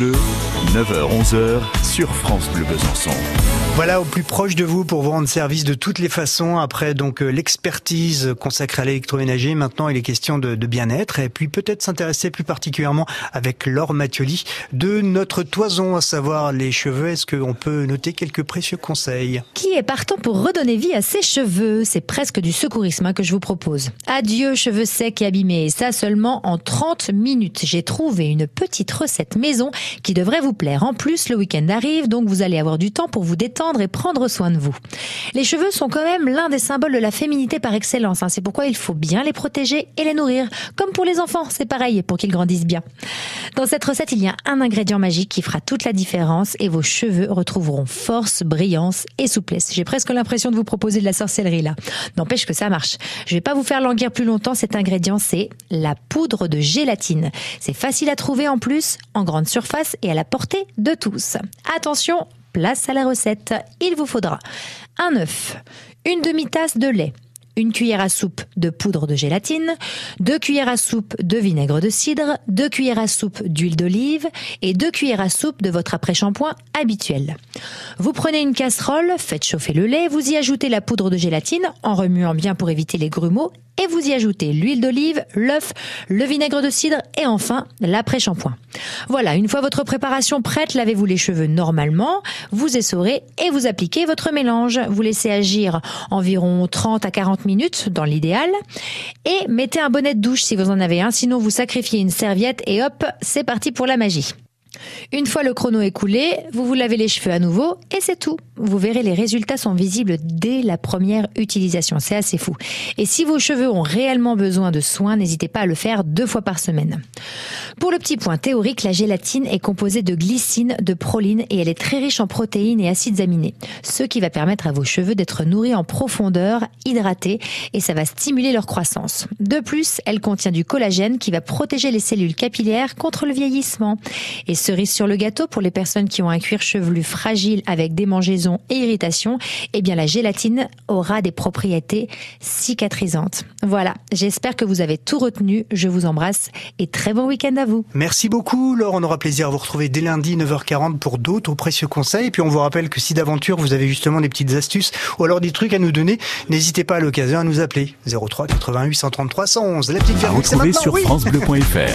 Bleu, 9h-11h sur France Bleu Besançon. Voilà au plus proche de vous pour vous rendre service de toutes les façons. Après donc euh, l'expertise consacrée à l'électroménager, maintenant il est question de, de bien-être et puis peut-être s'intéresser plus particulièrement avec Laure Mathioli de notre toison, à savoir les cheveux. Est-ce qu'on peut noter quelques précieux conseils? Qui est partant pour redonner vie à ses cheveux? C'est presque du secourisme hein, que je vous propose. Adieu cheveux secs et abîmés, et ça seulement en 30 minutes. J'ai trouvé une petite recette maison qui devrait vous En plus, le week-end arrive, donc vous allez avoir du temps pour vous détendre et prendre soin de vous. Les cheveux sont quand même l'un des symboles de la féminité par excellence. Hein. C'est pourquoi il faut bien les protéger et les nourrir. Comme pour les enfants, c'est pareil pour qu'ils grandissent bien. Dans cette recette, il y a un ingrédient magique qui fera toute la différence et vos cheveux retrouveront force, brillance et souplesse. J'ai presque l'impression de vous proposer de la sorcellerie là. N'empêche que ça marche. Je vais pas vous faire languir plus longtemps. Cet ingrédient, c'est la poudre de gélatine. C'est facile à trouver en plus, en grande surface et à la portée de tous. Attention, place à la recette. Il vous faudra un œuf, une demi-tasse de lait, une cuillère à soupe de poudre de gélatine, deux cuillères à soupe de vinaigre de cidre, deux cuillères à soupe d'huile d'olive et deux cuillères à soupe de votre après-shampoing habituel. Vous prenez une casserole, faites chauffer le lait, vous y ajoutez la poudre de gélatine en remuant bien pour éviter les grumeaux et vous y ajoutez l'huile d'olive, l'œuf, le vinaigre de cidre et enfin l'après-shampoing. Voilà, une fois votre préparation prête, lavez-vous les cheveux normalement, vous essorez et vous appliquez votre mélange. Vous laissez agir environ 30 à 40 dans l'idéal et mettez un bonnet de douche si vous en avez un, sinon vous sacrifiez une serviette et hop, c'est parti pour la magie. Une fois le chrono écoulé, vous vous lavez les cheveux à nouveau et c'est tout. Vous verrez, les résultats sont visibles dès la première utilisation. C'est assez fou. Et si vos cheveux ont réellement besoin de soins, n'hésitez pas à le faire deux fois par semaine. Pour le petit point théorique, la gélatine est composée de glycine, de proline et elle est très riche en protéines et acides aminés. Ce qui va permettre à vos cheveux d'être nourris en profondeur, hydratés et ça va stimuler leur croissance. De plus, elle contient du collagène qui va protéger les cellules capillaires contre le vieillissement. Et cerise sur le gâteau pour les personnes qui ont un cuir chevelu fragile avec démangeaisons et irritations, eh bien la gélatine aura des propriétés cicatrisantes. Voilà, j'espère que vous avez tout retenu. Je vous embrasse et très bon week-end à vous. Merci beaucoup Laure, on aura plaisir à vous retrouver dès lundi 9h40 pour d'autres précieux conseils. Et puis on vous rappelle que si d'aventure vous avez justement des petites astuces ou alors des trucs à nous donner, n'hésitez pas à l'occasion à nous appeler 03 88 133 111. La petite À retrouver maintenant, sur oui. francebleu.fr.